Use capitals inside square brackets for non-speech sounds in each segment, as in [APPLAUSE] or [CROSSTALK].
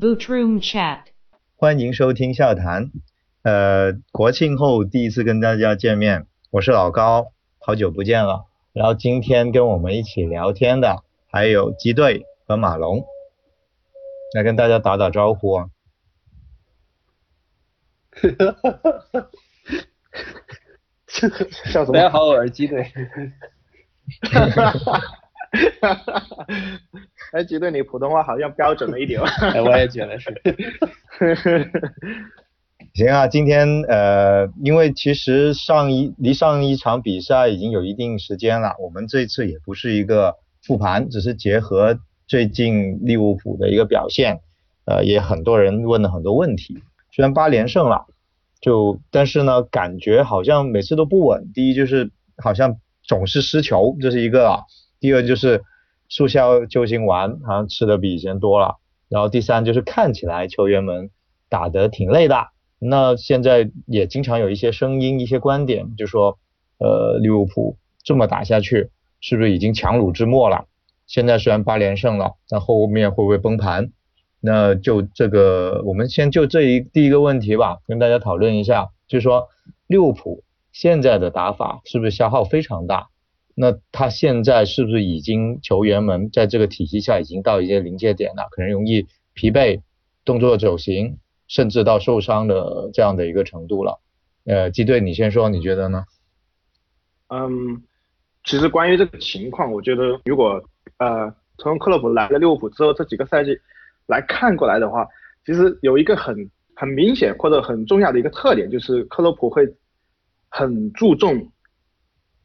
Boot Room Chat，欢迎收听笑谈。呃，国庆后第一次跟大家见面，我是老高，好久不见了。然后今天跟我们一起聊天的还有鸡队和马龙，来跟大家打打招呼啊。哈哈哈哈笑什么？大家好，我是鸡队。哈哈哈哈哈！[LAUGHS] 哎，觉得，你普通话好像标准了一点。哎，我也觉得是。[LAUGHS] 行啊，今天呃，因为其实上一离上一场比赛已经有一定时间了，我们这次也不是一个复盘，只是结合最近利物浦的一个表现，呃，也很多人问了很多问题。虽然八连胜了，就但是呢，感觉好像每次都不稳。第一就是好像总是失球，这是一个；第二就是速效救心丸好像吃的比以前多了；然后第三就是看起来球员们打得挺累的。那现在也经常有一些声音、一些观点，就说，呃，利物浦这么打下去，是不是已经强弩之末了？现在虽然八连胜了，但后面会不会崩盘？那就这个，我们先就这一第一个问题吧，跟大家讨论一下，就是说利物浦现在的打法是不是消耗非常大？那他现在是不是已经球员们在这个体系下已经到一些临界点了，可能容易疲惫，动作走形？甚至到受伤的这样的一个程度了，呃，基队，你先说，你觉得呢？嗯，其实关于这个情况，我觉得如果呃从克洛普来了利物浦之后这几个赛季来看过来的话，其实有一个很很明显或者很重要的一个特点，就是克洛普会很注重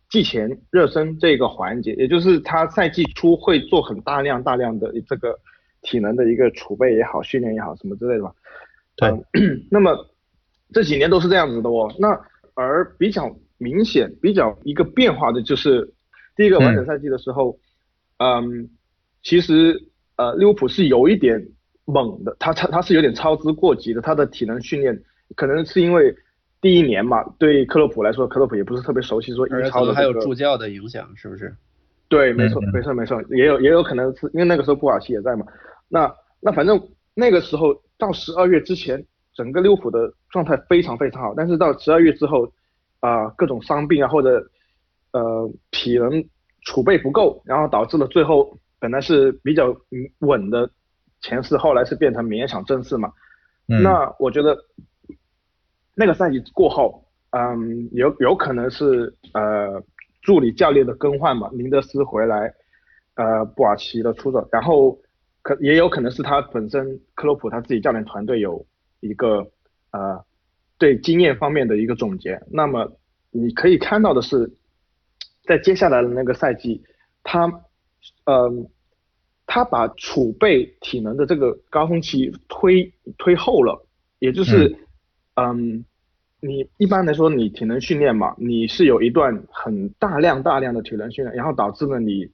季前热身这个环节，也就是他赛季初会做很大量大量的这个体能的一个储备也好，训练也好，什么之类的吧。对，[CLEARS THROAT] 那么这几年都是这样子的哦。那而比较明显、比较一个变化的就是第一个完整赛季的时候，嗯，其实呃利物浦是有一点猛的，他他他是有点操之过急的，他的体能训练可能是因为第一年嘛，对克洛普来说，克洛普也不是特别熟悉说英超的还有助教的影响，是不是？对，没错，没错，没错，也有也有可能是因为那个时候布尔奇也在嘛。那那反正那个时候。到十二月之前，整个利物浦的状态非常非常好，但是到十二月之后，啊，各种伤病啊，或者呃体能储备不够，然后导致了最后本来是比较稳的前四，后来是变成勉强正四嘛。那我觉得那个赛季过后，嗯，有有可能是呃助理教练的更换嘛，林德斯回来，呃，布尔奇的出走，然后。可也有可能是他本身克洛普他自己教练团队有一个呃对经验方面的一个总结。那么你可以看到的是，在接下来的那个赛季，他嗯他把储备体能的这个高峰期推推后了，也就是嗯你一般来说你体能训练嘛，你是有一段很大量大量的体能训练，然后导致了你。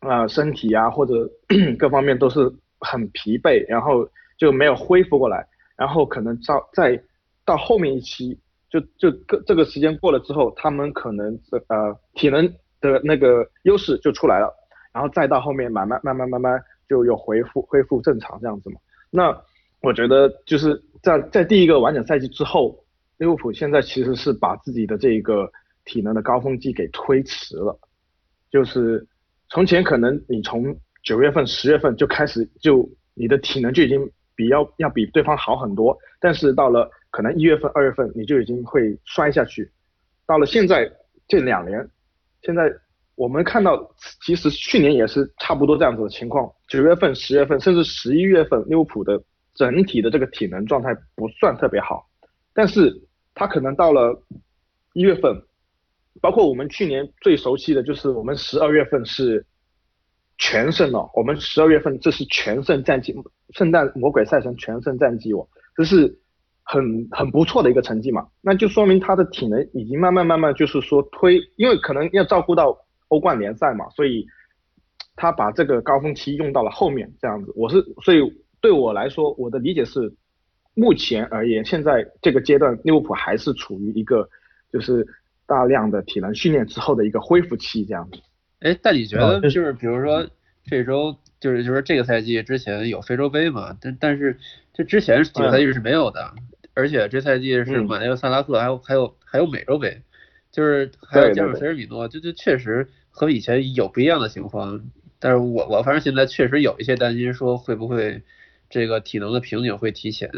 啊，身体啊，或者 [CLEARS THROAT] 各方面都是很疲惫，然后就没有恢复过来，然后可能到再到后面一期，就就个这个时间过了之后，他们可能这呃体能的那个优势就出来了，然后再到后面慢慢慢慢慢慢就又恢复恢复正常这样子嘛。那我觉得就是在在第一个完整赛季之后，利物浦现在其实是把自己的这个体能的高峰期给推迟了，就是。从前可能你从九月份、十月份就开始，就你的体能就已经比要要比对方好很多，但是到了可能一月份、二月份你就已经会摔下去。到了现在这两年，现在我们看到，其实去年也是差不多这样子的情况。九月份、十月份，甚至十一月份，利物浦的整体的这个体能状态不算特别好，但是他可能到了一月份。包括我们去年最熟悉的就是我们十二月份是全胜了，我们十二月份这是全胜战绩，圣诞魔鬼赛程全胜战绩哦，这是很很不错的一个成绩嘛，那就说明他的体能已经慢慢慢慢就是说推，因为可能要照顾到欧冠联赛嘛，所以他把这个高峰期用到了后面这样子，我是所以对我来说，我的理解是，目前而言，现在这个阶段利物浦还是处于一个就是。大量的体能训练之后的一个恢复期，这样子。哎，但你觉得就是比如说这周就是就是这个赛季之前有非洲杯嘛，但但是这之前几个赛季是没有的，而且这赛季是马内和萨拉赫，还有还有还有美洲杯，就是还有加上菲尔米诺，就就确实和以前有不一样的情况。但是我我反正现在确实有一些担心，说会不会这个体能的瓶颈会提前。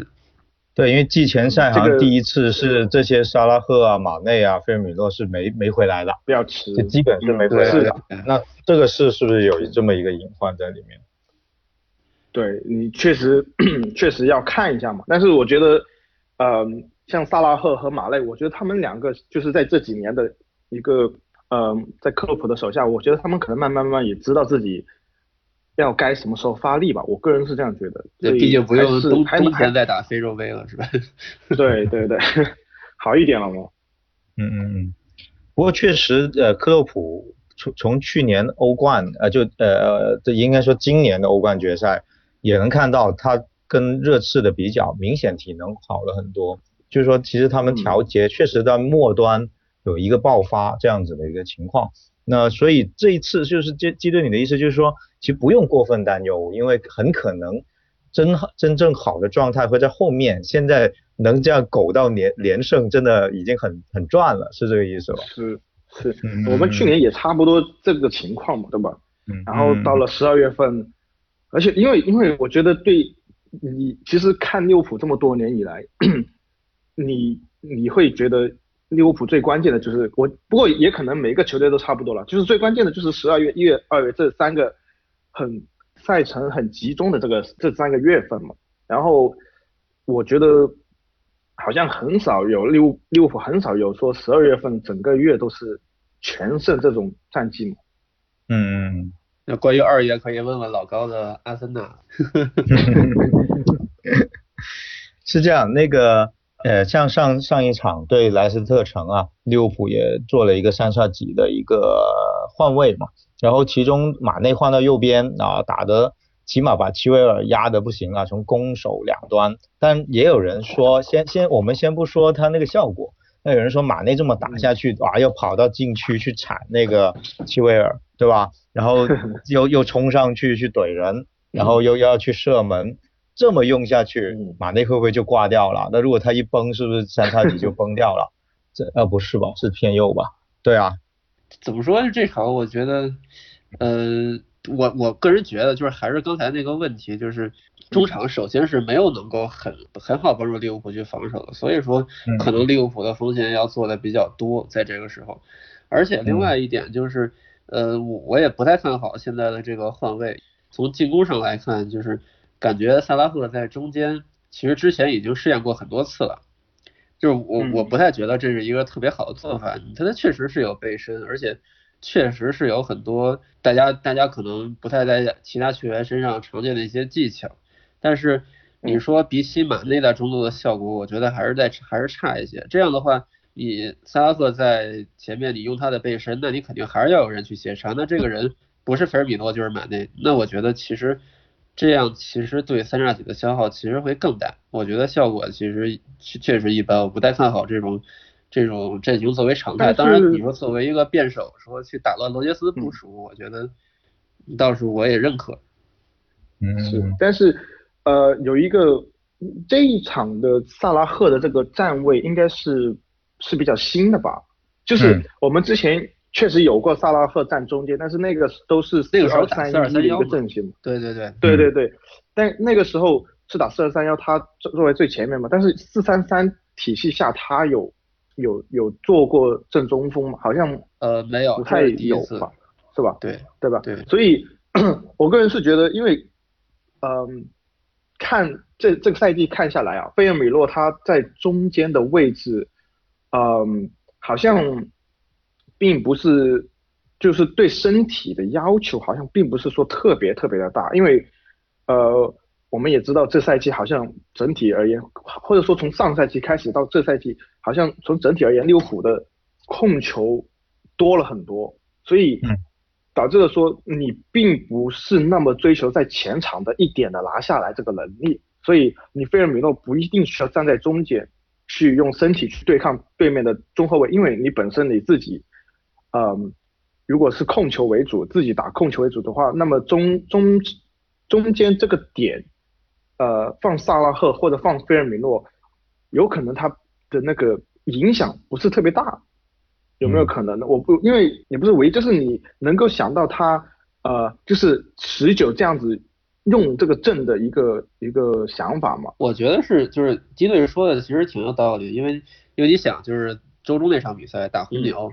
对，因为季前赛好像第一次是这些沙拉赫啊、马内啊、费尔米诺是没没回来的，比较迟，就基本是没回来的。那这个是是不是有这么一个隐患在里面？对你确实确实要看一下嘛。但是我觉得，呃，像萨拉赫和马内，我觉得他们两个就是在这几年的一个，呃，在克洛普的手下，我觉得他们可能慢慢慢慢也知道自己。要该什么时候发力吧？我个人是这样觉得。这毕竟不用冬冬天再打非洲杯了，是吧？对 [LAUGHS] 对对，[LAUGHS] 好一点了吗？嗯嗯嗯。不过确实，呃，克洛普从从去年欧冠，呃，就呃，这应该说今年的欧冠决赛，也能看到他跟热刺的比较，明显体能好了很多。就是说，其实他们调节确实在末端有一个爆发这样子的一个情况。那所以这一次就是基基对你的意思就是说。其实不用过分担忧，因为很可能真真正好的状态会在后面。现在能这样苟到连连胜，真的已经很很赚了，是这个意思吧？是是，我们去年也差不多这个情况嘛，对吧？嗯。然后到了十二月份，而且因为因为我觉得对你其实看利物浦这么多年以来，[CLEARS THROAT] 你你会觉得利物浦最关键的就是我，不过也可能每个球队都差不多了，就是最关键的就是十二月、一月、二月这三个。很赛程很集中的这个这三个月份嘛，然后我觉得好像很少有利物利物浦很少有说十二月份整个月都是全胜这种战绩嘛。嗯，那关于二爷可以问问老高的阿森纳。[LAUGHS] 是这样，那个呃，像上上一场对莱斯特城啊，利物浦也做了一个三叉戟的一个换位嘛。然后其中马内换到右边啊，打的起码把齐维尔压的不行啊，从攻守两端。但也有人说，先先我们先不说他那个效果，那有人说马内这么打下去啊，要跑到禁区去铲那个齐维尔，对吧？然后 [LAUGHS] 又又冲上去去怼人，然后又要去射门，这么用下去，马内会不会就挂掉了？那如果他一崩，是不是三叉戟就 [LAUGHS] 崩掉了？这啊不是吧？是偏右吧？对啊。怎么说呢？这场我觉得，呃，我我个人觉得就是还是刚才那个问题，就是中场首先是没有能够很很好帮助利物浦去防守的，所以说可能利物浦的锋线要做的比较多，在这个时候。而且另外一点就是，呃，我我也不太看好现在的这个换位。从进攻上来看，就是感觉萨拉赫在中间其实之前已经试验过很多次了。就是我我不太觉得这是一个特别好的做法，他他确实是有背身，而且确实是有很多大家大家可能不太在其他球员身上常见的一些技巧，但是你说比起马内在中路的效果，我觉得还是在还是差一些。这样的话，你萨拉赫在前面，你用他的背身，那你肯定还是要有人去协查，那这个人不是菲尔米诺就是马内，那我觉得其实。这样其实对三叉戟的消耗其实会更大，我觉得效果其实确实一般，我不太看好这种这种阵型作为常态。当然，你说作为一个辩手说去打乱罗杰斯部署，我觉得倒是我也认可。嗯，是，但是呃有一个这一场的萨拉赫的这个站位应该是是比较新的吧？就是我们之前。确实有过萨拉赫站中间，但是那个都是四二三一的一个阵型。对对对对对对，但那个时候是打四二三幺，他作作为最前面嘛。但是四三三体系下，他有有有做过正中锋嘛？好像呃没有，不太有吧，是吧？对对吧？对。所以 [CLEARS THROAT] 我个人是觉得，因为嗯，看这这个赛季看下来啊，费尔米洛他在中间的位置，嗯，好像。并不是，就是对身体的要求好像并不是说特别特别的大，因为，呃，我们也知道这赛季好像整体而言，或者说从上赛季开始到这赛季，好像从整体而言，利物浦的控球多了很多，所以导致了说你并不是那么追求在前场的一点的拿下来这个能力，所以你费尔米诺不一定需要站在中间去用身体去对抗对面的中后卫，因为你本身你自己。嗯，如果是控球为主，自己打控球为主的话，那么中中中间这个点，呃，放萨拉赫或者放菲尔米诺，有可能他的那个影响不是特别大，有没有可能呢？我不，因为你不是唯一，就是你能够想到他，呃，就是持久这样子用这个阵的一个一个想法嘛？我觉得是，就是基队说的其实挺有道理，因为因为你想，就是周中那场比赛打红牛。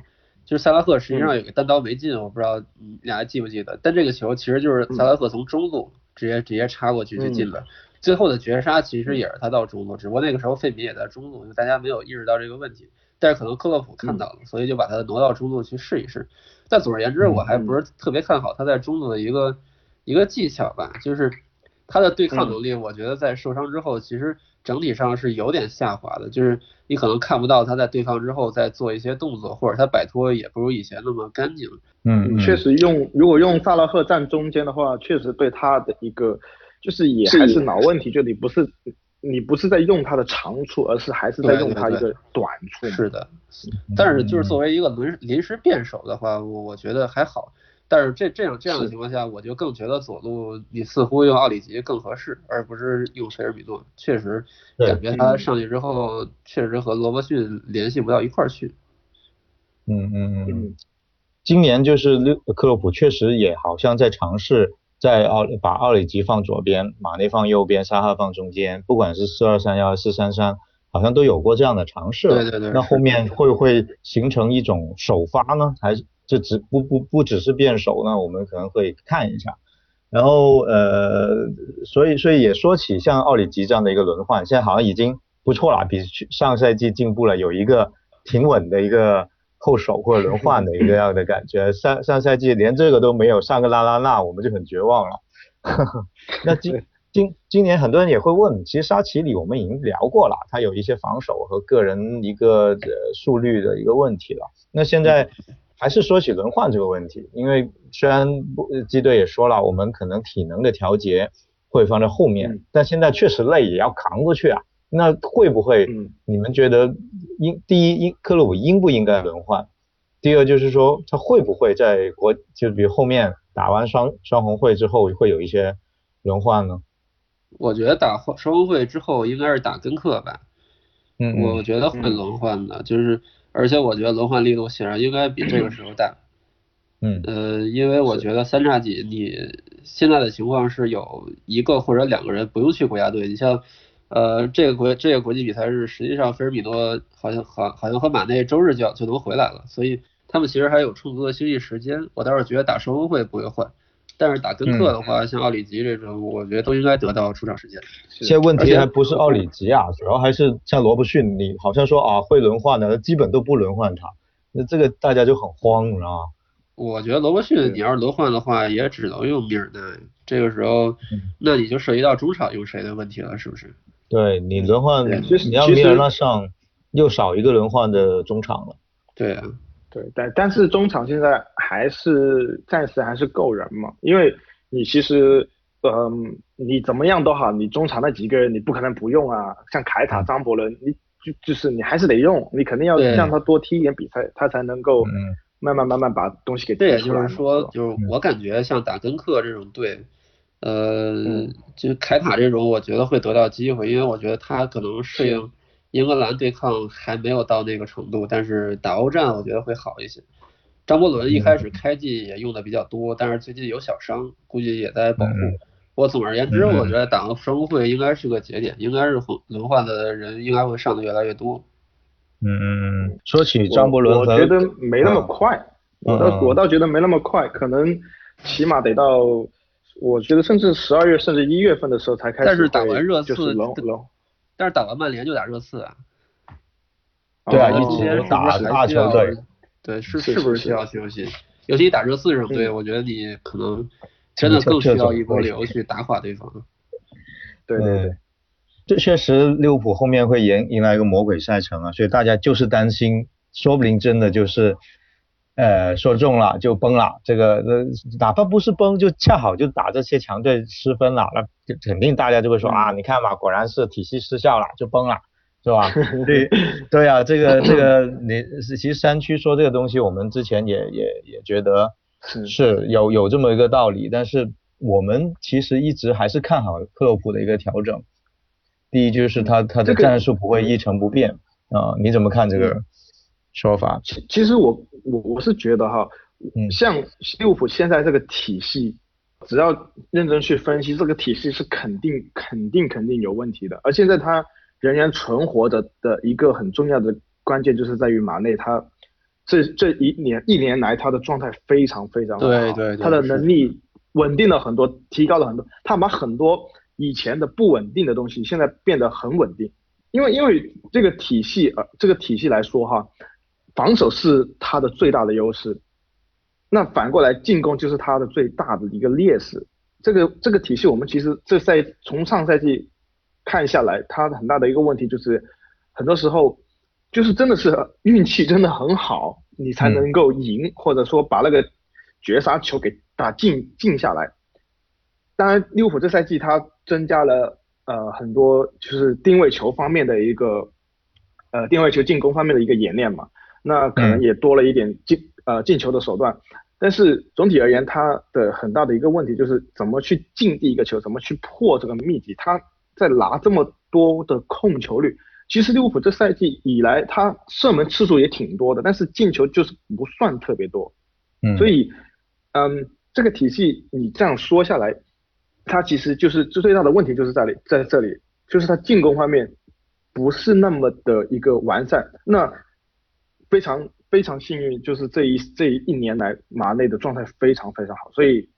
就是萨拉赫实际上有个单刀没进，我不知道你俩还记不记得？但这个球其实就是萨拉赫从中路直接直接插过去就进了。最后的绝杀其实也是他到中路，只不过那个时候费米也在中路，就大家没有意识到这个问题。但是可能克洛普看到了，所以就把他挪到中路去试一试。但总而言之，我还不是特别看好他在中路的一个一个技巧吧，就是他的对抗能力，我觉得在受伤之后其实。整体上是有点下滑的，就是你可能看不到他在对抗之后再做一些动作，或者他摆脱也不如以前那么干净。嗯，确实用如果用萨拉赫站中间的话，确实对他的一个就是也还是老问题，就你不是你不是在用他的长处，而是还是在用他一个短处。是的，但是就是作为一个临临时辩手的话，我我觉得还好。但是这这样这样的情况下，我就更觉得左路你似乎用奥里吉更合适，而不是用菲尔米诺。确实感觉他上去之后，确实和罗伯逊联系不到一块儿去。嗯嗯嗯。今年就是克洛普确实也好像在尝试在奥把奥里吉放左边，马内放右边，沙哈放中间，不管是四二三幺四三三，好像都有过这样的尝试。对对对。那后面会不会形成一种首发呢？还是？这只不不不只是变手呢，我们可能会看一下，然后呃，所以所以也说起像奥里吉这样的一个轮换，现在好像已经不错了，比上赛季进步了，有一个挺稳的一个后手或者轮换的一个样的感觉。上上赛季连这个都没有，上个拉拉纳我们就很绝望了。[LAUGHS] 那今今今年很多人也会问，其实沙奇里我们已经聊过了，他有一些防守和个人一个呃速率的一个问题了。那现在。还是说起轮换这个问题，因为虽然不基队也说了，我们可能体能的调节会放在后面，但现在确实累，也要扛过去啊。那会不会？你们觉得应第一应克洛普应不应该轮换？第二就是说他会不会在国就比如后面打完双双红会之后会有一些轮换呢？我觉得打双红会之后应该是打根克吧。嗯，我觉得会轮换的，就是。而且我觉得轮换力度显然应该比这个时候大，嗯，呃，因为我觉得三叉戟你现在的情况是有一个或者两个人不用去国家队，你像，呃，这个国这个国际比赛日，实际上菲尔米诺好像好好像和马内周日就要就能回来了，所以他们其实还有充足的休息时间，我倒是觉得打双峰会不会换。但是打根克的话，像奥里吉这种，我觉得都应该得到出场时间。现在问题还不是奥里吉啊，主要还是像罗伯逊，你好像说啊会轮换的，基本都不轮换他，那这个大家就很慌，你知道吗？我觉得罗伯逊你要是轮换的话，也只能用米尔奈，这个时候，那你就涉及到中场用谁的问题了，是不是？对你轮换，你要米尔纳上，又少一个轮换的中场了。对啊。对，但但是中场现在还是暂时还是够人嘛，因为你其实，嗯，你怎么样都好，你中场那几个人你不可能不用啊，像凯塔、张伯伦，你就就是你还是得用，你肯定要让他多踢一点比赛，他才能够慢慢慢慢把东西给这也就是说，就是我感觉像打根克这种队，呃，就凯塔这种，我觉得会得到机会，因为我觉得他可能适应。英格兰对抗还没有到那个程度，但是打欧战我觉得会好一些。张伯伦一开始开季也用的比较多，但是最近有小伤，估计也在保护。我总而言之，我觉得打双会应该是个节点，应该是轮换的人应该会上的越来越多。嗯嗯嗯。说起张伯伦，我觉得没那么快，我倒我倒觉得没那么快，可能起码得到，我觉得甚至十二月甚至一月份的时候才开始。但是打完热刺。但是打完曼联就打热刺啊，对啊，一天打大球队，对，是是不是需要休息？尤其打热刺这种队，我觉得你可能真的更需要一波流去打垮对方。对对对，这确实利物浦后面会迎迎来一个魔鬼赛程啊，所以大家就是担心，说不定真的就是。呃，说中了就崩了，这个呃，哪怕不是崩，就恰好就打这些强队失分了，那就肯定大家就会说啊，你看嘛，果然是体系失效了，就崩了，是吧？[LAUGHS] 对对啊，这个这个你其实山区说这个东西，我们之前也也也觉得是有有这么一个道理，但是我们其实一直还是看好克洛普的一个调整。第一就是他他的战术不会一成不变啊，你怎么看这个说法？其其实我我我是觉得哈，像利物浦现在这个体系，只要认真去分析，这个体系是肯定肯定肯定有问题的。而现在他仍然存活着的一个很重要的关键，就是在于马内他这这一年一年来他的状态非常非常好，对对，他的能力稳定了很多，提高了很多，他把很多。以前的不稳定的东西，现在变得很稳定，因为因为这个体系呃，这个体系来说哈，防守是他的最大的优势，那反过来进攻就是他的最大的一个劣势。这个这个体系我们其实这赛从上赛季看下来，他很大的一个问题就是，很多时候就是真的是运气真的很好，你才能够赢，或者说把那个绝杀球给打进进下来。当然，利物浦这赛季他增加了呃很多就是定位球方面的一个呃定位球进攻方面的一个演练嘛，那可能也多了一点进呃进球的手段，但是总体而言，他的很大的一个问题就是怎么去进第一个球，怎么去破这个密集，他在拿这么多的控球率，其实利物浦这赛季以来他射门次数也挺多的，但是进球就是不算特别多，嗯，所以嗯这个体系你这样说下来。他其实就是最最大的问题就是在里在这里，就是他进攻方面不是那么的一个完善。那非常非常幸运，就是这一这一年来马内的状态非常非常好，所以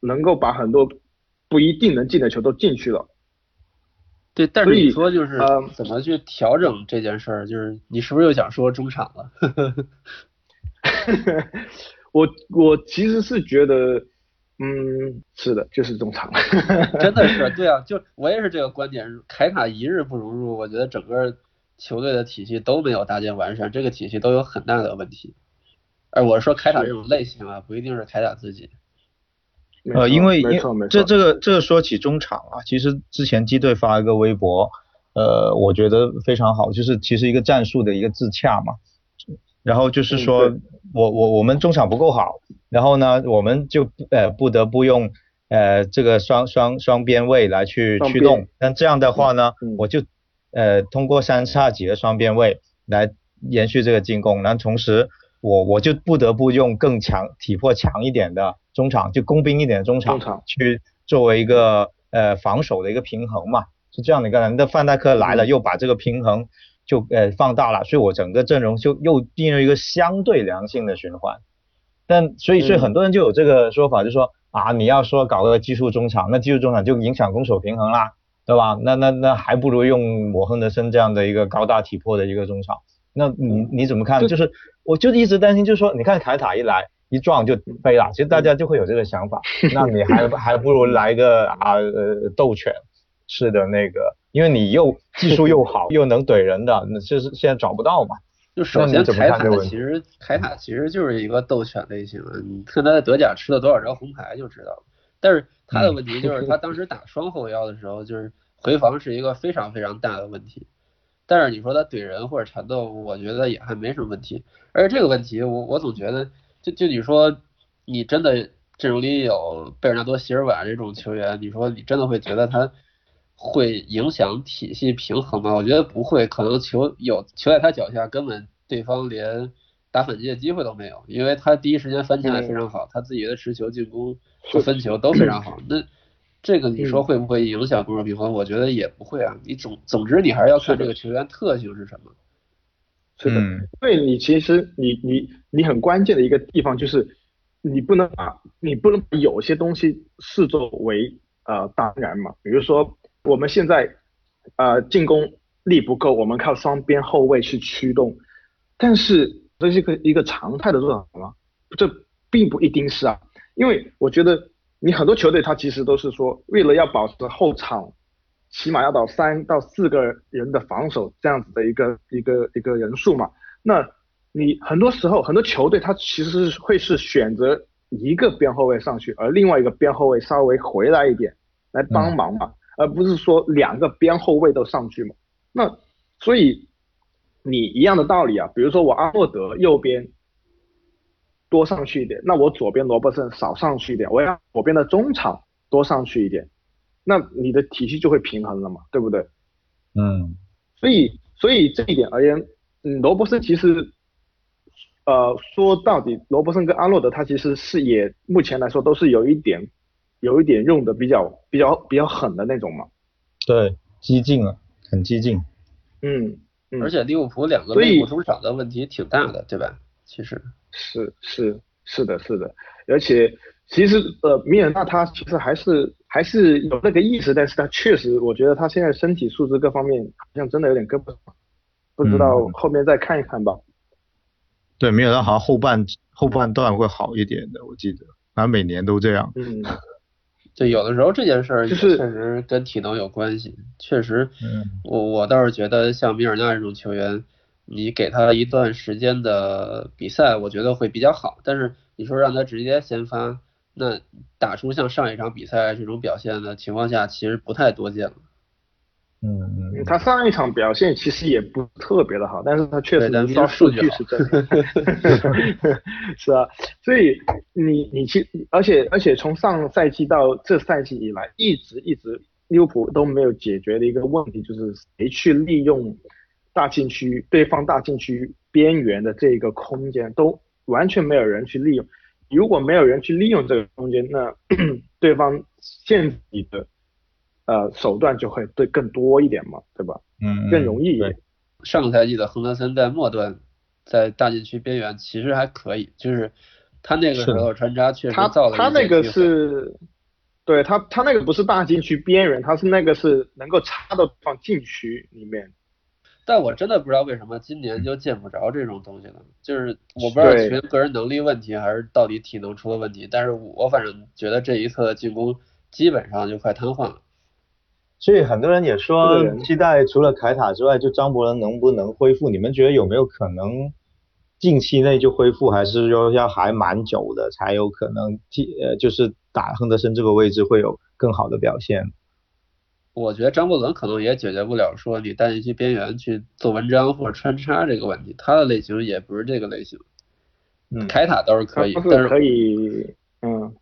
能够把很多不一定能进的球都进去了。对，但是你说就是怎么去调整这件事儿，就是你是不是又想说中场了？[LAUGHS] 我我其实是觉得。嗯，是的，就是中场，真的是，对啊，就我也是这个观点。凯塔一日不融入，我觉得整个球队的体系都没有搭建完善，这个体系都有很大的问题。而我是说开打这种类型啊，不一定是开打自己。呃，因为因这这个这个说起中场啊，其实之前基队发一个微博，呃，我觉得非常好，就是其实一个战术的一个自洽嘛。然后就是说，我我我们中场不够好，然后呢，我们就呃不得不用呃这个双双双边位来去驱动。但这样的话呢，我就呃通过三叉戟的双边位来延续这个进攻。然后同时，我我就不得不用更强体魄强一点的中场，就工兵一点的中场去作为一个呃防守的一个平衡嘛，是这样的一个。人。那范戴克来了，又把这个平衡。就呃放大了，所以我整个阵容就又进入一个相对良性的循环。但所以所以很多人就有这个说法，就说啊你要说搞个技术中场，那技术中场就影响攻守平衡啦，对吧？那那那还不如用我亨德森这样的一个高大体魄的一个中场。那你你怎么看？就是我就一直担心，就是说你看凯塔一来一撞就飞了，其实大家就会有这个想法，[LAUGHS] 那你还还不如来个啊呃斗犬式的那个。因为你又 [LAUGHS] 技术又好，又能怼人的，那就是现在找不到嘛。就首先凯塔其实凯塔其实就是一个斗犬类型，你看他在德甲吃了多少张红牌就知道了。但是他的问题就是他当时打双后腰的时候，[LAUGHS] 就是回防是一个非常非常大的问题。但是你说他怼人或者缠斗，我觉得也还没什么问题。而且这个问题，我我总觉得，就就你说你真的阵容里有贝尔纳多、席尔瓦这种球员，你说你真的会觉得他？会影响体系平衡吗？我觉得不会，可能球有球在他脚下，根本对方连打反击的机会都没有，因为他第一时间翻起来非常好，他自己的持球、进攻和分球都非常好。那这个你说会不会影响攻守平衡？我觉得也不会啊。你总总之你还是要看这个球员特性是什么。是的，因为你其实你你你很关键的一个地方就是你不能把你不能把有些东西视作为呃当然嘛，比如说。我们现在，呃，进攻力不够，我们靠双边后卫去驱动，但是这是一个一个常态的做法吗？这并不一定是啊，因为我觉得你很多球队他其实都是说，为了要保持后场起码要到三到四个人的防守这样子的一个一个一个人数嘛，那你很多时候很多球队他其实是会是选择一个边后卫上去，而另外一个边后卫稍微回来一点来帮忙嘛。而不是说两个边后卫都上去嘛？那所以你一样的道理啊，比如说我阿诺德右边多上去一点，那我左边罗伯森少上去一点，我要左边的中场多上去一点，那你的体系就会平衡了嘛，对不对？嗯，所以所以这一点而言，嗯，罗伯森其实，呃，说到底，罗伯森跟阿诺德他其实是也目前来说都是有一点有一点用的比较比较比较狠的那种嘛。对，激进了，很激进。嗯，嗯而且利物浦两个所以内部中场的问题挺大的，对吧？其实，是是是的，是的，而且其实呃，米尔纳他其实还是还是有那个意识，但是他确实，我觉得他现在身体素质各方面好像真的有点跟不上，不知道嗯后面再看一看吧。对，米尔纳好像后半后半段会好一点的，我记得，好像每年都这样。嗯，[LAUGHS] 对，有的时候这件事儿就是确实跟体能有关系。确实，嗯我我倒是觉得像米尔纳这种球员，你给他一段时间的比赛，我觉得会比较好。但是你说让他直接先发，那打出像上一场比赛这种表现的情况下，其实不太多见了。嗯他上一场表现其实也不特别的好，但是他确实对但一些数据是真的，[LAUGHS] 是啊，所以你你其而且而且从上赛季到这赛季以来，一直一直利物浦都没有解决的一个问题，就是谁去利用大禁区对方大禁区边缘的这个空间，都完全没有人去利用。如果没有人去利用这个空间，那 [CLEARS THROAT] 对方限制你的呃手段就会对更多一点嘛，对吧？嗯，更容易一点。上个赛季的亨德森在末段，在大禁区边缘其实还可以，就是他那个时候穿插确实他造了他那个一些机会是，对他他那个不是大禁区边缘，他是那个是能够插到放禁区里面。但我真的不知道为什么今年就见不着这种东西了，就是我不知道对纯个人能力问题还是到底体能出了问题，但是我反正觉得这一侧的进攻基本上就快瘫痪了。所以很多人也说期待除了凯塔之外，就张伯伦能不能恢复？你们觉得有没有可能近期内就恢复，还是说要还蛮久的才有可能替呃就是打亨德森这个位置会有更好的表现？我觉得张伯伦可能也解决不了说你带一区边缘去做文章或者穿插这个问题，他的类型也不是这个类型。嗯凯塔倒是可以，他但是是可以，嗯，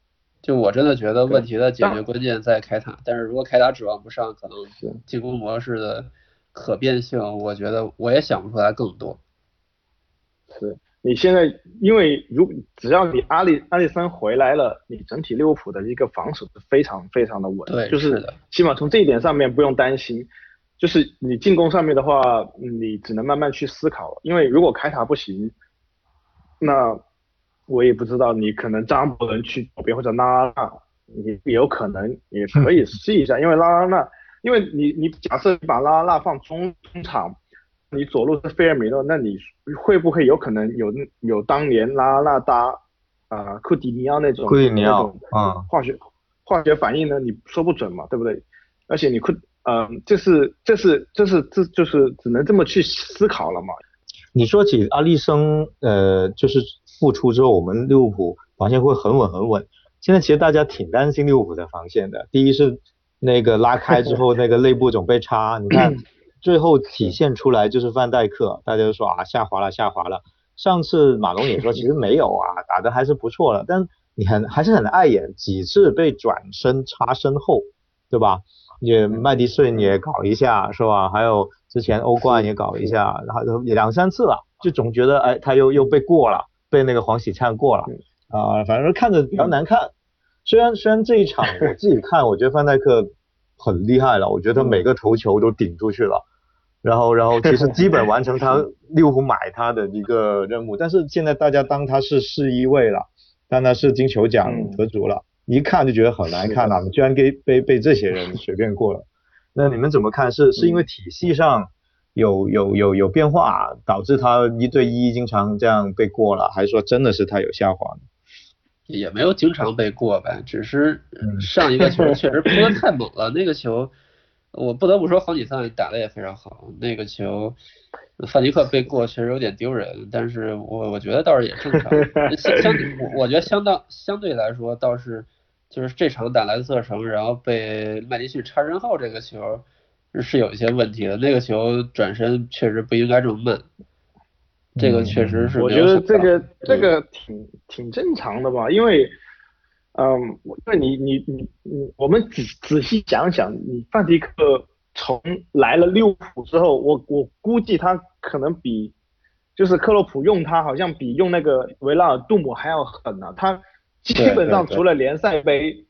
就我真的觉得问题的解决关键在凯塔，但是如果凯塔指望不上，可能进攻模式的可变性，我觉得我也想不出来更多。是你现在因为如只要你阿里阿里森回来了，你整体利物浦的一个防守是非常非常的稳，对就是起码从这一点上面不用担心。就是你进攻上面的话，嗯你只能慢慢去思考，因为如果凯塔不行，那我也不知道，你可能张伯伦去左边或者拉拉纳，你也有可能也可以 [LAUGHS] 试一下，因为拉拉纳，因为你你假设你把拉拉纳放中中场，你左路是菲尔米诺，那你会不会有可能有有当年拉拉纳搭啊、呃库蒂尼奥那种库蒂尼奥那种啊化学化学反应呢？你说不准嘛，对不对？而且你库呃，这是这是这是这就是只能这么去思考了嘛。你说起阿利森，呃，就是复出之后，我们利物浦防线会很稳很稳。现在其实大家挺担心利物浦的防线的。第一是那个拉开之后 [LAUGHS] 那个内部总被插，你看最后体现出来就是范戴克，大家都说啊下滑了下滑了。上次马龙也说 [LAUGHS] 其实没有啊，打的还是不错的，但你很还是很碍眼，几次被转身插身后，对吧？也麦迪逊也搞一下是吧？还有之前欧冠也搞一下，然后也两三次了，就总觉得哎他又又被过了，被那个黄喜灿过了啊、反正看着比较难看。[LAUGHS] 虽然虽然这一场我自己看，我觉得范戴克很厉害了，我觉得他每个头球都顶出去了，然后然后 [LAUGHS] 其实基本完成他利物浦买他的一个任务，但是现在大家当他是世一位了，当他是金球奖嗯得主了，一看就觉得很难看了，居然给被被这些人随便过了。[LAUGHS] 那你们怎么看？是是因为体系上有有有有变化，导致他一对一经常这样被过了，还是说真的是他有下滑呢？也没有经常被过吧，只是嗯上一个球确实扑的太猛了。那个球，我不得不说黄喜灿打的也非常好。那个球，范迪克被过确实有点丢人，但是我我觉得倒是也正常。[LAUGHS] 相相，我我觉得相当相对来说倒是，就是这场打蓝色城，然后被麦迪逊插身后这个球是有一些问题的。那个球转身确实不应该这么慢。这个确实是我觉得这个这嗯个挺挺正常的吧，因为嗯，因为你你你你，我们仔仔细想想，你范迪克从来了利物浦之后，我我估计他可能比就是克洛普用他好像比用那个维拉尔杜姆还要狠呢。他基本上除了联赛杯，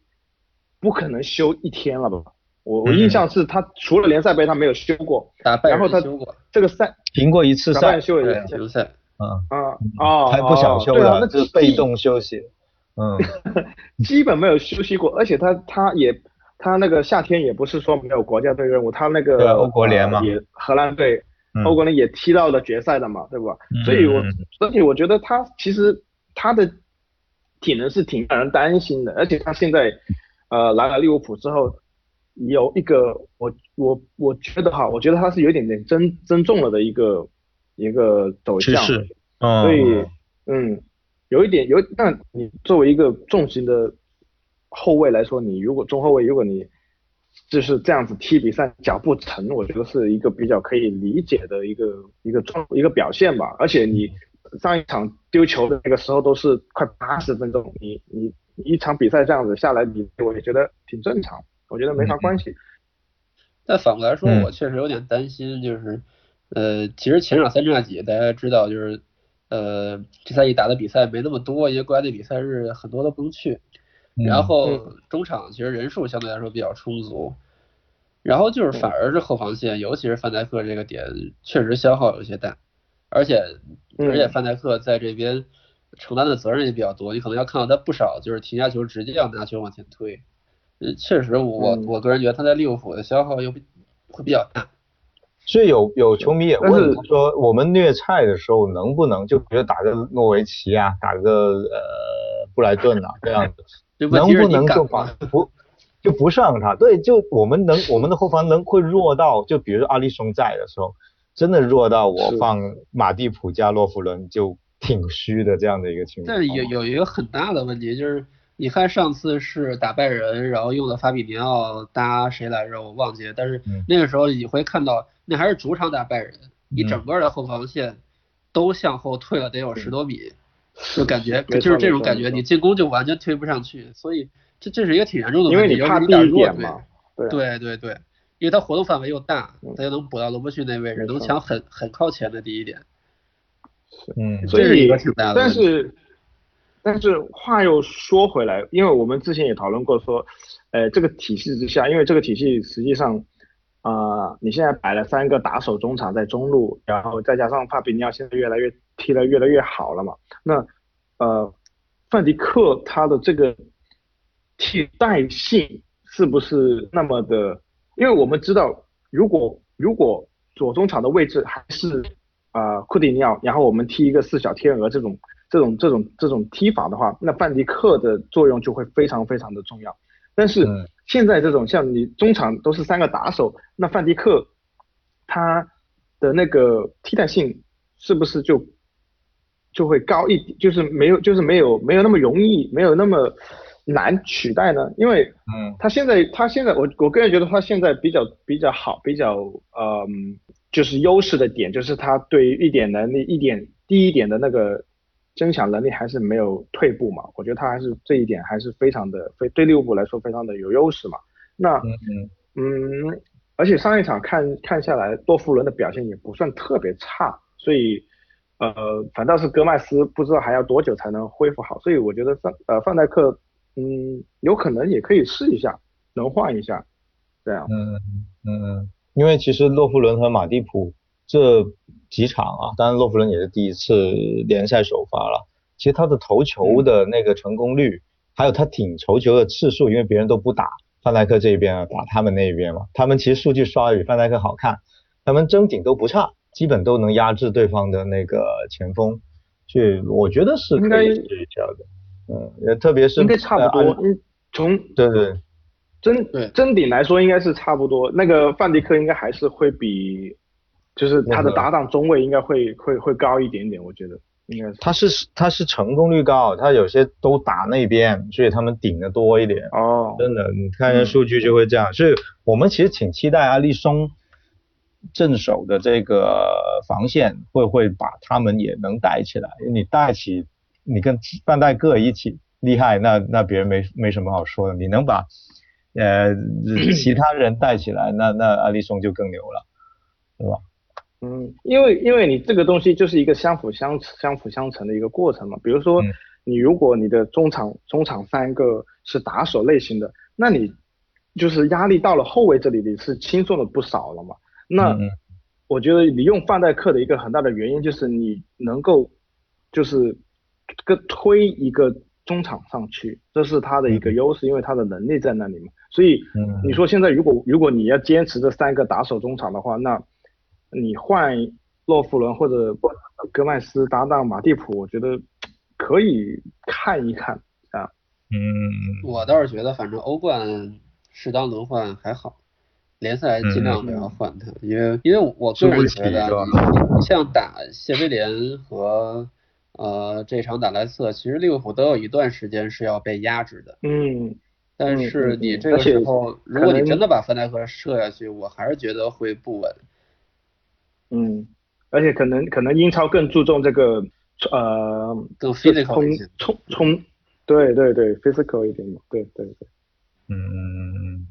不可能休一天了吧？我我印象是他除了联赛杯他没有休过，然后他这个赛停过一次赛，休了一次。赛，嗯。啊啊，还不想休了，那是被动休息。嗯，[LAUGHS] 基本没有休息过，而且他他也他那个夏天也不是说没有国家队任务，他那个欧国联嘛，也荷兰队欧国联也踢到了决赛的嘛，对吧？所以我所以我觉得他其实他的体能是挺让人担心的，而且他现在呃来了利物浦之后，有一个我我我觉得哈，我觉得他是有一点点增增重了的一个一个走向，所以嗯。有一点有，但你作为一个重型的后卫来说，你如果中后卫，如果你就是这样子踢比赛，脚步沉，我觉得是一个比较可以理解的一个一个状一个表现吧。而且你上一场丢球的那个时候都是快八十分钟，你你一场比赛这样子下来，你我也觉得挺正常，我觉得没啥关系。但反过来说，我确实有点担心，就是呃，其实前场三叉戟大家知道就是。呃，这赛季打的比赛没那么多，因为国家队比赛日很多都不能去。然后中场其实人数相对来说比较充足，然后就是反而是后防线，尤其是范戴克这个点确实消耗有些大，而且而且范戴克在这边承担的责任也比较多，你可能要看到他不少就是停下球直接要拿球往前推。嗯，确实我我个人觉得他在利物浦的消耗又会比较大。所以有有球迷也问说，我们虐菜的时候能不能就比如打个诺维奇啊，打个呃布莱顿啊这样子，[LAUGHS] 能不能就把不就不上他？对，就我们能我们的后防能会弱到，就比如说阿里松在的时候，真的弱到我放马蒂普加洛夫伦就挺虚的这样的一个情况。但有有一个很大的问题就是。你看上次是打败人，然后用的法比尼奥搭谁来着？我忘记了。但是那个时候你会看到，那还是主场打败人，你整个的后防线都向后退了得有十多米，就感觉就是这种感觉，你进攻就完全推不上去。所以这这是一个挺严重的问题，因为你怕第一点嘛。对对对，因为他活动范围又大，他又能补到罗伯逊那位置，能抢很很靠前的第一点。嗯，所以一个挺大的。但是。但是话又说回来，因为我们之前也讨论过说，呃，这个体系之下，因为这个体系实际上，啊，你现在摆了三个打手中场在中路，然后再加上帕比尼奥现在越来越踢得越来越好了嘛，那呃，范迪克他的这个替代性是不是那么的？因为我们知道，如果如果左中场的位置还是啊库蒂尼奥，然后我们踢一个四小天鹅这种。这种这种这种踢法的话，那范迪克的作用就会非常非常的重要。但是现在这种像你中场都是三个打手，那范迪克他的那个替代性是不是就就会高一点？就是没有就是没有没有那么容易，没有那么难取代呢？因为嗯，他现在他现在我我个人觉得他现在比较比较好，比较呃就是优势的点就是他对于一点能力一点低一点的那个。争抢能力还是没有退步嘛？我觉得他还是这一点还是非常的非对利物浦来说非常的有优势嘛。那嗯嗯，而且上一场看看下来，多弗伦的表现也不算特别差，所以呃反倒是戈麦斯不知道还要多久才能恢复好，所以我觉得范呃范戴克嗯有可能也可以试一下，能换一下这样。嗯嗯嗯，因为其实洛夫伦和马蒂普。这几场啊，当然洛夫伦也是第一次联赛首发了。其实他的头球的那个成功率，还有他顶头球的次数，因为别人都不打范戴克这一边啊，打他们那一边嘛。他们其实数据刷的比范戴克好看，他们争顶都不差，基本都能压制对方的那个前锋。所以我觉得是可以试一下的。嗯，也特别是应该差不多。嗯，从对对争争顶来说，应该是差不多。那个范迪克应该还是会比。就是他的搭档中位应该会会会高一点点，我觉得应该是。他是他是成功率高，他有些都打那边，所以他们顶的多一点。哦，真的，你看一下数据就会这样。所以我们其实挺期待阿利松正手的这个防线会会把他们也能带起来。你带起，你跟范戴克一起，厉害，那那别人没没什么好说的。你能把呃 [CLEARS THROAT] 其他人带起来，那那阿利松就更牛了，对吧？嗯，因为因为你这个东西就是一个相辅相相辅相成的一个过程嘛。比如说，你如果你的中场中场三个是打手类型的，那你就是压力到了后卫这里，你是轻松了不少了嘛。那我觉得你用范戴克的一个很大的原因就是你能够就是跟推一个中场上去，这是他的一个优势，因为他的能力在那里嘛。所以你说现在如果如果你要坚持这三个打手中场的话，那你换洛夫伦或者戈麦斯搭档马蒂普，我觉得可以看一看啊。嗯，我倒是觉得，反正欧冠适当轮换还好，联赛尽量不要换他，因为因为我个人觉得，[LAUGHS] 像打谢菲联和呃这场打莱斯特，其实利物浦都有一段时间是要被压制的。嗯。但是你这个时候，如果你真的把范戴克射下去，我还是觉得会不稳。嗯，而且可能可能英超更注重这个呃，更 physical 一些，冲冲，对对对，physical 一点嘛，对对对。嗯，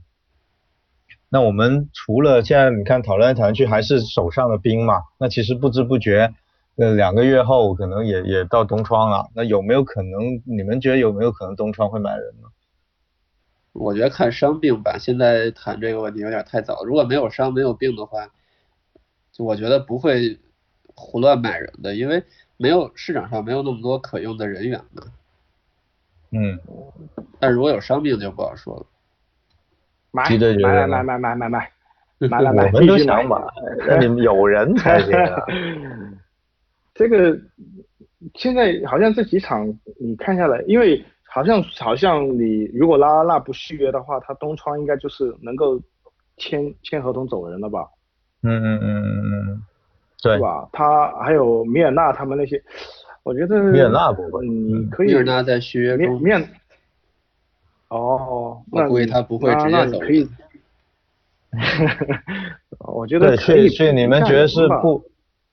那我们除了现在你看讨论来讨论去还是手上的兵嘛，那其实不知不觉呃两个月后可能也也到东窗了，那有没有可能你们觉得有没有可能东窗会买人呢？我觉得看伤病吧，现在谈这个问题有点太早，如果没有伤没有病的话。就我觉得不会胡乱买人的，因为没有市场上没有那么多可用的人员嘛。嗯。但如果有伤病就不好说了。买买买买 [LAUGHS] 买买买买，买买买，我们都想买，那你们有人才行啊。[LAUGHS] 这个现在好像这几场你看下来，因为好像好像你如果拉拉纳不续约的话，他东窗应该就是能够签签合同走人了吧？嗯嗯嗯嗯嗯，对吧？他还有米尔纳他们那些，我觉得米尔纳不会，你可以。米尔纳在续约中。面。哦，我估计他不会直接走。[LAUGHS] 可以。我觉得可以。所以你们觉得是不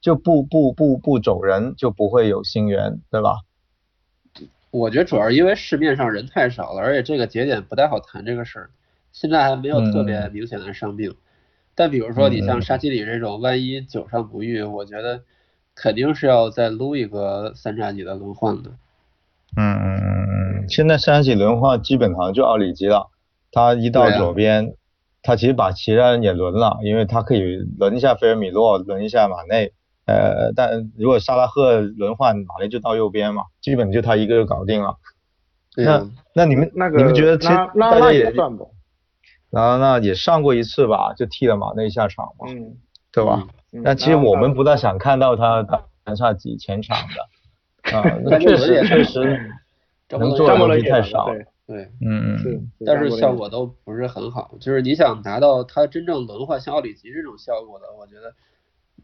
就不不不不走人就不会有新援，对吧？我觉得主要是因为市面上人太少了，而且这个节点不太好谈这个事儿，现在还没有特别明显的伤病。但比如说你像沙奇里这种，万一久伤不愈，我觉得肯定是要再撸一个三叉戟的轮换的。嗯嗯嗯嗯，现在三叉戟轮换基本上就奥里吉了，他一到左边，他其实把其他人也轮了，因为他可以轮一下菲尔米洛，轮一下马内，呃，但如果萨拉赫轮换，马内就到右边嘛，基本就他一个就搞定了。那那你们那个你们觉得其实大家也算不？然后那也上过一次吧，就替了马内下场嘛，嗯，对吧？但其实我们不大想看到他打三叉戟前场的，啊，[LAUGHS] 那确实确实能做的东西太少，对，嗯嗯，但是效果都不是很好。就是你想达到他真正轮换像奥里吉这种效果的，我觉得，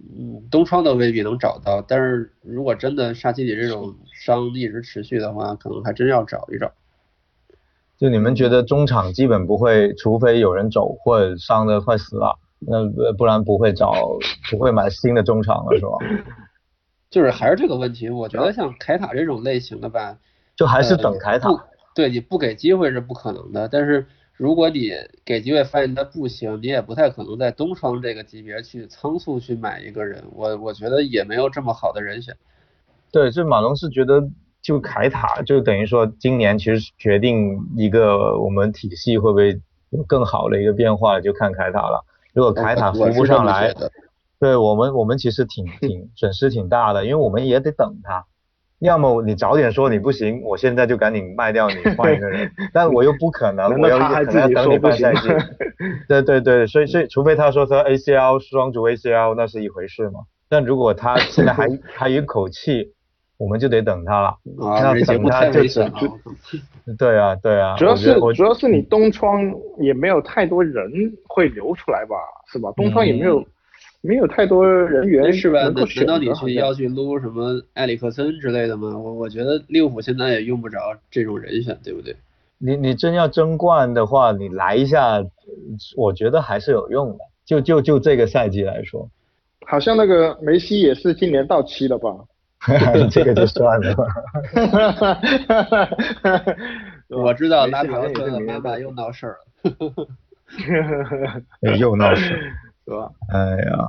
嗯，东窗都未必能找到。但是如果真的沙奇里这种伤一直持续的话，可能还真要找一找。就你们觉得中场基本不会，除非有人走或者伤的快死了，那不然不会找，不会买新的中场了，是吧？[LAUGHS] 就是还是这个问题，我觉得像凯塔这种类型的吧，就还是等凯塔。对，你不给机会是不可能的。但是如果你给机会发现他不行，你也不太可能在东窗这个级别去仓促去买一个人。我我觉得也没有这么好的人选。对，这马龙是觉得。就凯塔就等于说，今年其实决定一个我们体系会不会有更好的一个变化，就看凯塔了。如果凯塔扶不上来，对我们我们其实挺挺 [LAUGHS] 损失挺大的，因为我们也得等他。要么你早点说你不行，我现在就赶紧卖掉你换一个人，[LAUGHS] 但我又不可能，我要可能等你半赛季。[LAUGHS] 对对对，所以所以除非他说他 ACL 双足 ACL 那是一回事嘛，但如果他现在还还有一口气。我们就得等他了，那等他就是，对啊对啊，主要是主要是你东窗也没有太多人会流出来吧，是吧？东窗也没有没有太多人员是吧？难道你去要去撸什么埃里克森之类的吗？我我觉得利物浦现在也用不着这种人选，对不对？你你真要争冠的话，你来一下，我觉得还是有用的。就就就这个赛季来说，好像那个梅西也是今年到期了吧？[LAUGHS] 这个就算了。[LAUGHS] 我知道拉皮奥特的妈妈又闹事儿了。[LAUGHS] 又闹事，是吧？哎呀，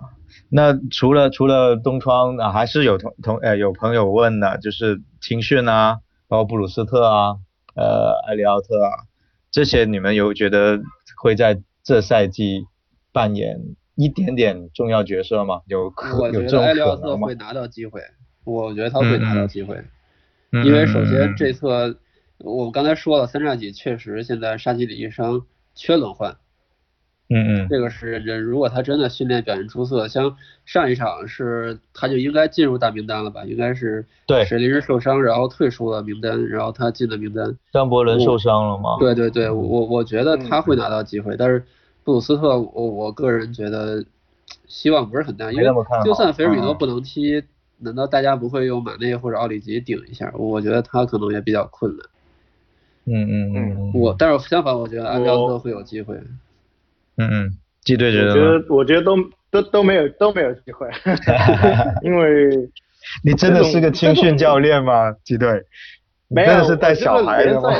那除了除了东窗啊，还是有同同呃有朋友问的，就是青训啊，包括布鲁斯特啊，呃埃里奥特啊，这些你们有觉得会在这赛季扮演一点点重要角色吗？有可有这种可能吗？埃里奥特会拿到机会，我觉得他会拿到机会，因为首先这侧。我刚才说了，三叉戟确实现在沙奇里一伤，缺轮换。嗯嗯。这个是人，如果他真的训练表现出色，像上一场是他就应该进入大名单了吧？应该是。对。是临时受伤，然后退出了名单，然后他进了名单。张伯伦受伤了吗？对对对，我我觉得他会拿到机会，但是布鲁斯特，我我个人觉得希望不是很大，因为就算菲尔米诺不能踢，难道大家不会用马内或者奥里吉顶一下？我觉得他可能也比较困难。嗯嗯嗯，我但是相反，我觉得安彪特会有机会。嗯嗯，基队觉得？我觉得我觉得都都都没有都没有机会，[LAUGHS] 因为 [LAUGHS] 你真的是个青训教练吗？基队？没有，是带小孩的吗？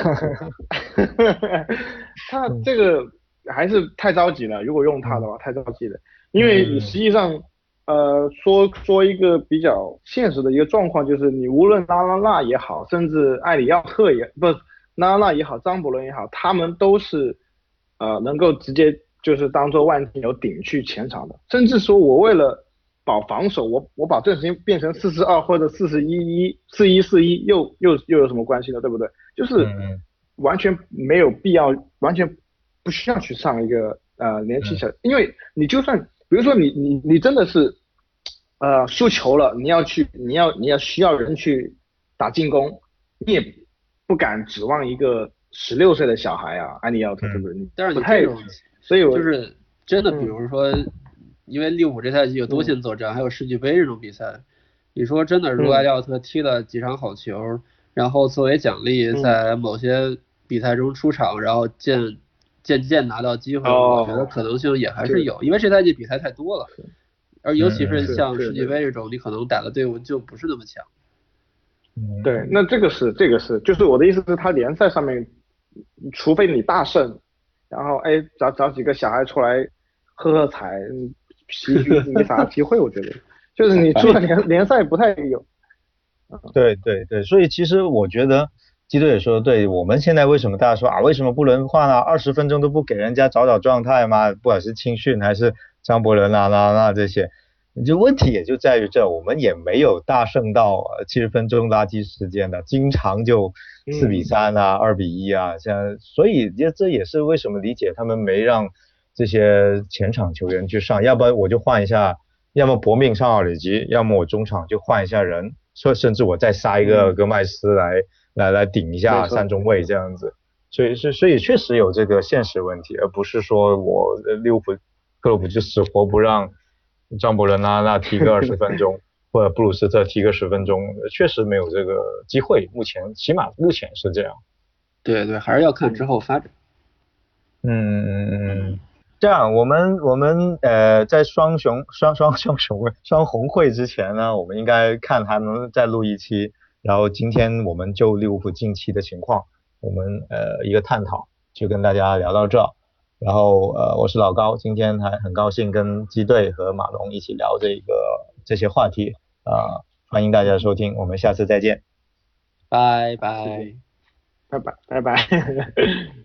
[LAUGHS] 他这个还是太着急了，如果用他的话，太着急了。因为你实际上，呃，说说一个比较现实的一个状况，就是你无论拉拉纳也好，甚至艾里奥特也不。拉拉也好，张伯伦也好，他们都是，呃，能够直接就是当做万金油顶去前场的，甚至说我为了保防守，我我把阵型变成四四二或者四十一一四一四一，又又又有什么关系呢？对不对？就是完全没有必要，完全不需要去上一个呃年轻小，因为你就算比如说你你你真的是呃输球了，你要去你要你要需要人去打进攻，你也。不敢指望一个十六岁的小孩啊，安利奥特对不对？但是你太，所以我就是真的，比如说，因为利物浦这赛季有多线作战，还有世俱杯这种比赛，你说真的，如果安利奥特踢了几场好球，然后作为奖励在某些比赛中出场，然后渐渐渐拿到机会，我觉得可能性也还是有，因为这赛季比赛太多了，而尤其是像世界杯这种，你可能打的队伍就不是那么强。对，那这个是这个是，就是我的意思是，他联赛上面，除非你大胜，然后哎找找几个小孩出来喝喝彩，皮局没啥机会，我觉得，就是你出了联 [LAUGHS] 联赛不太有。对对对，所以其实我觉得基队也说的对，我们现在为什么大家说啊，为什么不轮换啊？二十分钟都不给人家找找状态吗？不管是青训还是张伯伦啊、那那这些。就问题也就在于这，我们也没有大胜到七十分钟垃圾时间的，经常就四比三啊、二比一啊，像所以这这也是为什么理解他们没让这些前场球员去上，要不然我就换一下，要么搏命上奥里吉，要么我中场就换一下人，说甚至我再杀一个戈麦斯来来来顶一下三中卫这样子，所以是所以确实有这个现实问题，而不是说我利物浦克洛普就死活不让。张伯伦啊，那踢个二十分钟，[LAUGHS] 或者布鲁斯特踢个十分钟，确实没有这个机会。目前起码目前是这样。对对，还是要看之后发展。嗯，这样我们我们呃在双雄双双双雄双红会之前呢，我们应该看还能再录一期。然后今天我们就利物浦近期的情况，我们呃一个探讨，就跟大家聊到这。然后呃，我是老高，今天还很高兴跟基队和马龙一起聊这个这些话题啊，欢迎大家收听，我们下次再见，拜拜，拜拜拜拜。[LAUGHS]